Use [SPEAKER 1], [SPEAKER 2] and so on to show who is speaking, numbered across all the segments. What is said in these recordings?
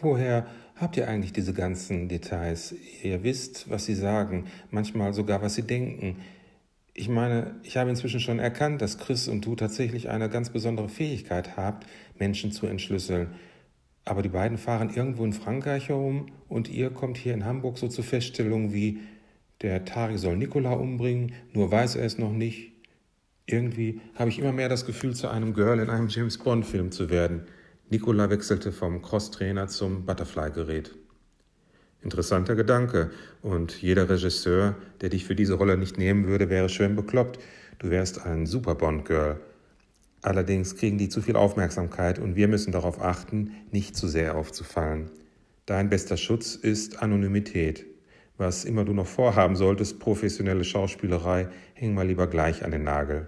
[SPEAKER 1] Woher habt ihr eigentlich diese ganzen Details? Ihr wisst, was sie sagen, manchmal sogar, was sie denken. Ich meine, ich habe inzwischen schon erkannt, dass Chris und du tatsächlich eine ganz besondere Fähigkeit habt, Menschen zu entschlüsseln. Aber die beiden fahren irgendwo in Frankreich herum und ihr kommt hier in Hamburg so zu Feststellungen wie, der Tari soll Nikola umbringen, nur weiß er es noch nicht. Irgendwie habe ich immer mehr das Gefühl, zu einem Girl in einem James Bond-Film zu werden. Nikola wechselte vom Crosstrainer zum Butterfly-Gerät. Interessanter Gedanke. Und jeder Regisseur, der dich für diese Rolle nicht nehmen würde, wäre schön bekloppt. Du wärst ein Super Bond-Girl. Allerdings kriegen die zu viel Aufmerksamkeit und wir müssen darauf achten, nicht zu sehr aufzufallen. Dein bester Schutz ist Anonymität. Was immer du noch vorhaben solltest, professionelle Schauspielerei, häng mal lieber gleich an den Nagel.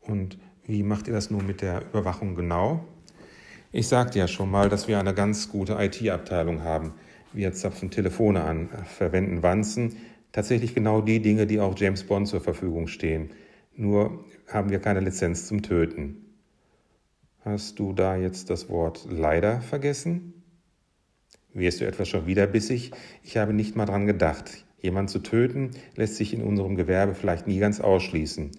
[SPEAKER 1] Und wie macht ihr das nun mit der Überwachung genau? Ich sagte ja schon mal, dass wir eine ganz gute IT-Abteilung haben. Wir zapfen Telefone an, verwenden Wanzen, tatsächlich genau die Dinge, die auch James Bond zur Verfügung stehen. Nur haben wir keine Lizenz zum Töten. Hast du da jetzt das Wort leider vergessen? Wirst du etwa schon wieder bissig? Ich habe nicht mal dran gedacht. Jemand zu töten lässt sich in unserem Gewerbe vielleicht nie ganz ausschließen.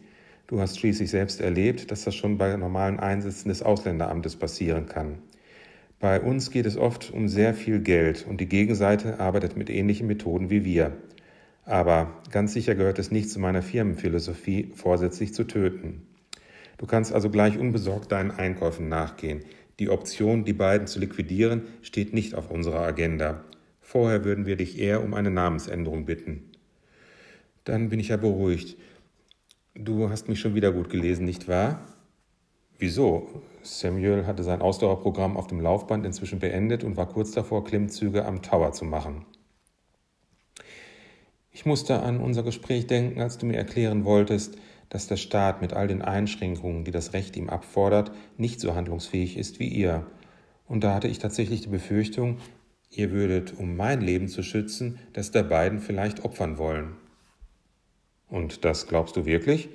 [SPEAKER 1] Du hast schließlich selbst erlebt, dass das schon bei normalen Einsätzen des Ausländeramtes passieren kann. Bei uns geht es oft um sehr viel Geld und die Gegenseite arbeitet mit ähnlichen Methoden wie wir. Aber ganz sicher gehört es nicht zu meiner Firmenphilosophie, vorsätzlich zu töten. Du kannst also gleich unbesorgt deinen Einkäufen nachgehen. Die Option, die beiden zu liquidieren, steht nicht auf unserer Agenda. Vorher würden wir dich eher um eine Namensänderung bitten. Dann bin ich ja beruhigt. Du hast mich schon wieder gut gelesen, nicht wahr? Wieso? Samuel hatte sein Ausdauerprogramm auf dem Laufband inzwischen beendet und war kurz davor, Klimmzüge am Tower zu machen. Ich musste an unser Gespräch denken, als du mir erklären wolltest, dass der Staat mit all den Einschränkungen, die das Recht ihm abfordert, nicht so handlungsfähig ist wie ihr. Und da hatte ich tatsächlich die Befürchtung, ihr würdet, um mein Leben zu schützen, das der beiden vielleicht opfern wollen. Und das glaubst du wirklich?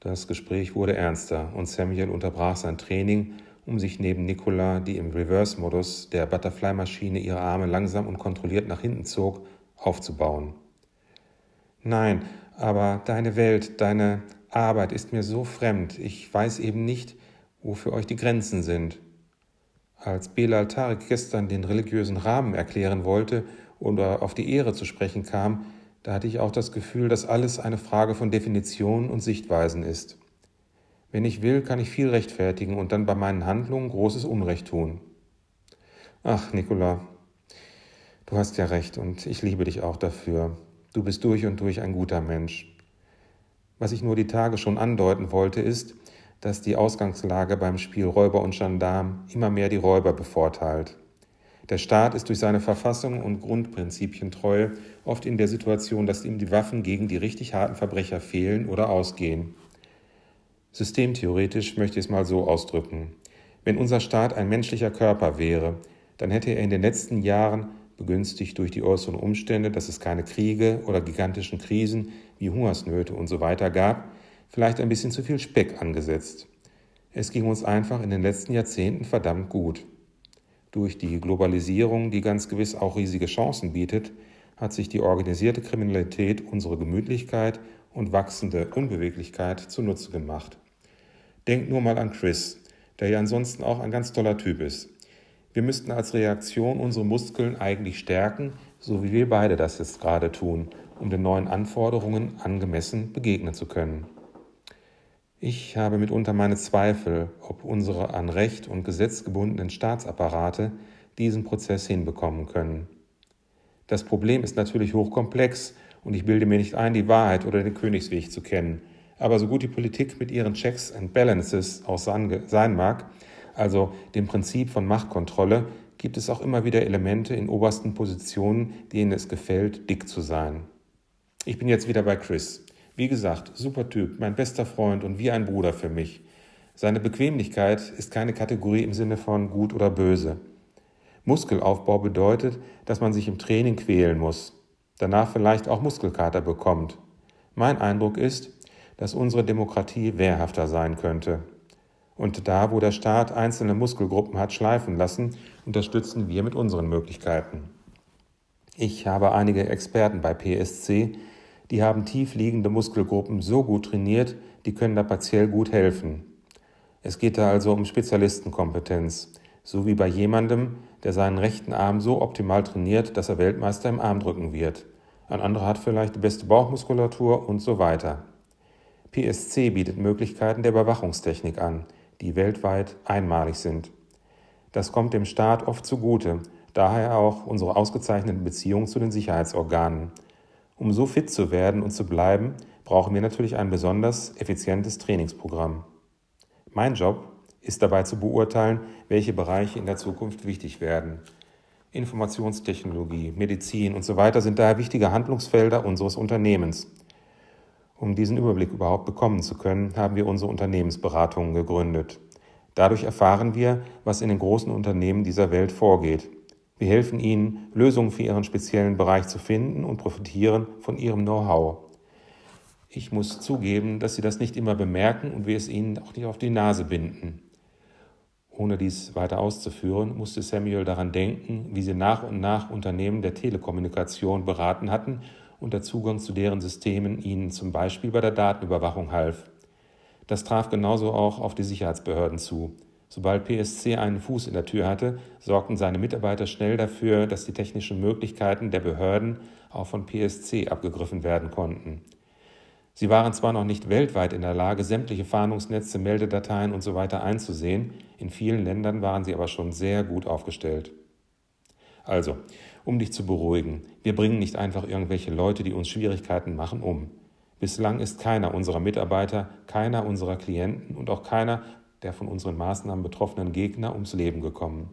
[SPEAKER 1] Das Gespräch wurde ernster und Samuel unterbrach sein Training, um sich neben Nicola, die im Reverse-Modus der Butterfly-Maschine ihre Arme langsam und kontrolliert nach hinten zog, aufzubauen. Nein, aber deine Welt, deine Arbeit ist mir so fremd. Ich weiß eben nicht, wo für euch die Grenzen sind. Als Belal Tariq gestern den religiösen Rahmen erklären wollte oder auf die Ehre zu sprechen kam, da hatte ich auch das Gefühl, dass alles eine Frage von Definition und Sichtweisen ist. Wenn ich will, kann ich viel rechtfertigen und dann bei meinen Handlungen großes Unrecht tun. Ach, Nicola, du hast ja recht und ich liebe dich auch dafür. Du bist durch und durch ein guter Mensch. Was ich nur die Tage schon andeuten wollte, ist, dass die Ausgangslage beim Spiel Räuber und Gendarm immer mehr die Räuber bevorteilt. Der Staat ist durch seine Verfassung und Grundprinzipientreue oft in der Situation, dass ihm die Waffen gegen die richtig harten Verbrecher fehlen oder ausgehen. Systemtheoretisch möchte ich es mal so ausdrücken. Wenn unser Staat ein menschlicher Körper wäre, dann hätte er in den letzten Jahren, begünstigt durch die äußeren Umstände, dass es keine Kriege oder gigantischen Krisen wie Hungersnöte und so weiter gab, vielleicht ein bisschen zu viel Speck angesetzt. Es ging uns einfach in den letzten Jahrzehnten verdammt gut. Durch die Globalisierung, die ganz gewiss auch riesige Chancen bietet, hat sich die organisierte Kriminalität unsere Gemütlichkeit und wachsende Unbeweglichkeit zunutze gemacht. Denkt nur mal an Chris, der ja ansonsten auch ein ganz toller Typ ist. Wir müssten als Reaktion unsere Muskeln eigentlich stärken, so wie wir beide das jetzt gerade tun, um den neuen Anforderungen angemessen begegnen zu können. Ich habe mitunter meine Zweifel, ob unsere an Recht und Gesetz gebundenen Staatsapparate diesen Prozess hinbekommen können. Das Problem ist natürlich hochkomplex und ich bilde mir nicht ein, die Wahrheit oder den Königsweg zu kennen. Aber so gut die Politik mit ihren Checks and Balances auch sein mag, also dem Prinzip von Machtkontrolle, gibt es auch immer wieder Elemente in obersten Positionen, denen es gefällt, dick zu sein. Ich bin jetzt wieder bei Chris. Wie gesagt, super Typ, mein bester Freund und wie ein Bruder für mich. Seine Bequemlichkeit ist keine Kategorie im Sinne von gut oder böse. Muskelaufbau bedeutet, dass man sich im Training quälen muss, danach vielleicht auch Muskelkater bekommt. Mein Eindruck ist, dass unsere Demokratie wehrhafter sein könnte. Und da, wo der Staat einzelne Muskelgruppen hat schleifen lassen, unterstützen wir mit unseren Möglichkeiten. Ich habe einige Experten bei PSC, die haben tiefliegende Muskelgruppen so gut trainiert, die können da partiell gut helfen. Es geht da also um Spezialistenkompetenz, so wie bei jemandem, der seinen rechten Arm so optimal trainiert, dass er Weltmeister im Armdrücken wird. Ein anderer hat vielleicht die beste Bauchmuskulatur und so weiter. PSC bietet Möglichkeiten der Überwachungstechnik an, die weltweit einmalig sind. Das kommt dem Staat oft zugute, daher auch unsere ausgezeichneten Beziehungen zu den Sicherheitsorganen. Um so fit zu werden und zu bleiben, brauchen wir natürlich ein besonders effizientes Trainingsprogramm. Mein Job ist dabei zu beurteilen, welche Bereiche in der Zukunft wichtig werden. Informationstechnologie, Medizin und so weiter sind daher wichtige Handlungsfelder unseres Unternehmens. Um diesen Überblick überhaupt bekommen zu können, haben wir unsere Unternehmensberatungen gegründet. Dadurch erfahren wir, was in den großen Unternehmen dieser Welt vorgeht. Wir helfen ihnen, Lösungen für ihren speziellen Bereich zu finden und profitieren von ihrem Know-how. Ich muss zugeben, dass sie das nicht immer bemerken und wir es ihnen auch nicht auf die Nase binden. Ohne dies weiter auszuführen, musste Samuel daran denken, wie sie nach und nach Unternehmen der Telekommunikation beraten hatten und der Zugang zu deren Systemen ihnen zum Beispiel bei der Datenüberwachung half. Das traf genauso auch auf die Sicherheitsbehörden zu. Sobald PSC einen Fuß in der Tür hatte, sorgten seine Mitarbeiter schnell dafür, dass die technischen Möglichkeiten der Behörden auch von PSC abgegriffen werden konnten. Sie waren zwar noch nicht weltweit in der Lage, sämtliche Fahndungsnetze, Meldedateien usw. So einzusehen, in vielen Ländern waren sie aber schon sehr gut aufgestellt. Also, um dich zu beruhigen, wir bringen nicht einfach irgendwelche Leute, die uns Schwierigkeiten machen, um. Bislang ist keiner unserer Mitarbeiter, keiner unserer Klienten und auch keiner der von unseren Maßnahmen betroffenen Gegner ums Leben gekommen.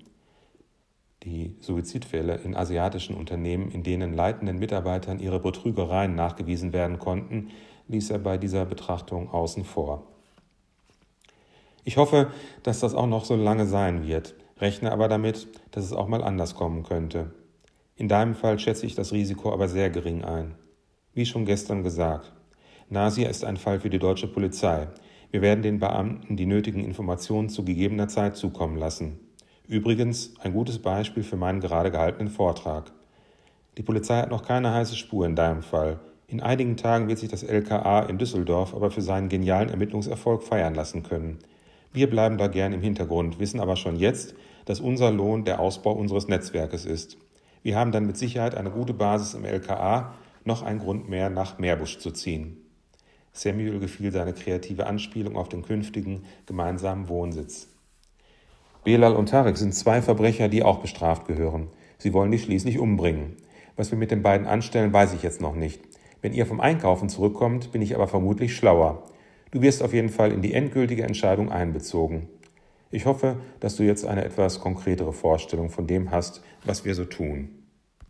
[SPEAKER 1] Die Suizidfälle in asiatischen Unternehmen, in denen leitenden Mitarbeitern ihre Betrügereien nachgewiesen werden konnten, ließ er bei dieser Betrachtung außen vor. Ich hoffe, dass das auch noch so lange sein wird, rechne aber damit, dass es auch mal anders kommen könnte. In deinem Fall schätze ich das Risiko aber sehr gering ein. Wie schon gestern gesagt, Nasia ist ein Fall für die deutsche Polizei. Wir werden den Beamten die nötigen Informationen zu gegebener Zeit zukommen lassen. Übrigens ein gutes Beispiel für meinen gerade gehaltenen Vortrag. Die Polizei hat noch keine heiße Spur in deinem Fall. In einigen Tagen wird sich das LKA in Düsseldorf aber für seinen genialen Ermittlungserfolg feiern lassen können. Wir bleiben da gern im Hintergrund, wissen aber schon jetzt, dass unser Lohn der Ausbau unseres Netzwerkes ist. Wir haben dann mit Sicherheit eine gute Basis im LKA, noch ein Grund mehr nach Meerbusch zu ziehen. Samuel gefiel seine kreative Anspielung auf den künftigen gemeinsamen Wohnsitz. Belal und Tarek sind zwei Verbrecher, die auch bestraft gehören. Sie wollen dich schließlich umbringen. Was wir mit den beiden anstellen, weiß ich jetzt noch nicht. Wenn ihr vom Einkaufen zurückkommt, bin ich aber vermutlich schlauer. Du wirst auf jeden Fall in die endgültige Entscheidung einbezogen. Ich hoffe, dass du jetzt eine etwas konkretere Vorstellung von dem hast, was wir so tun.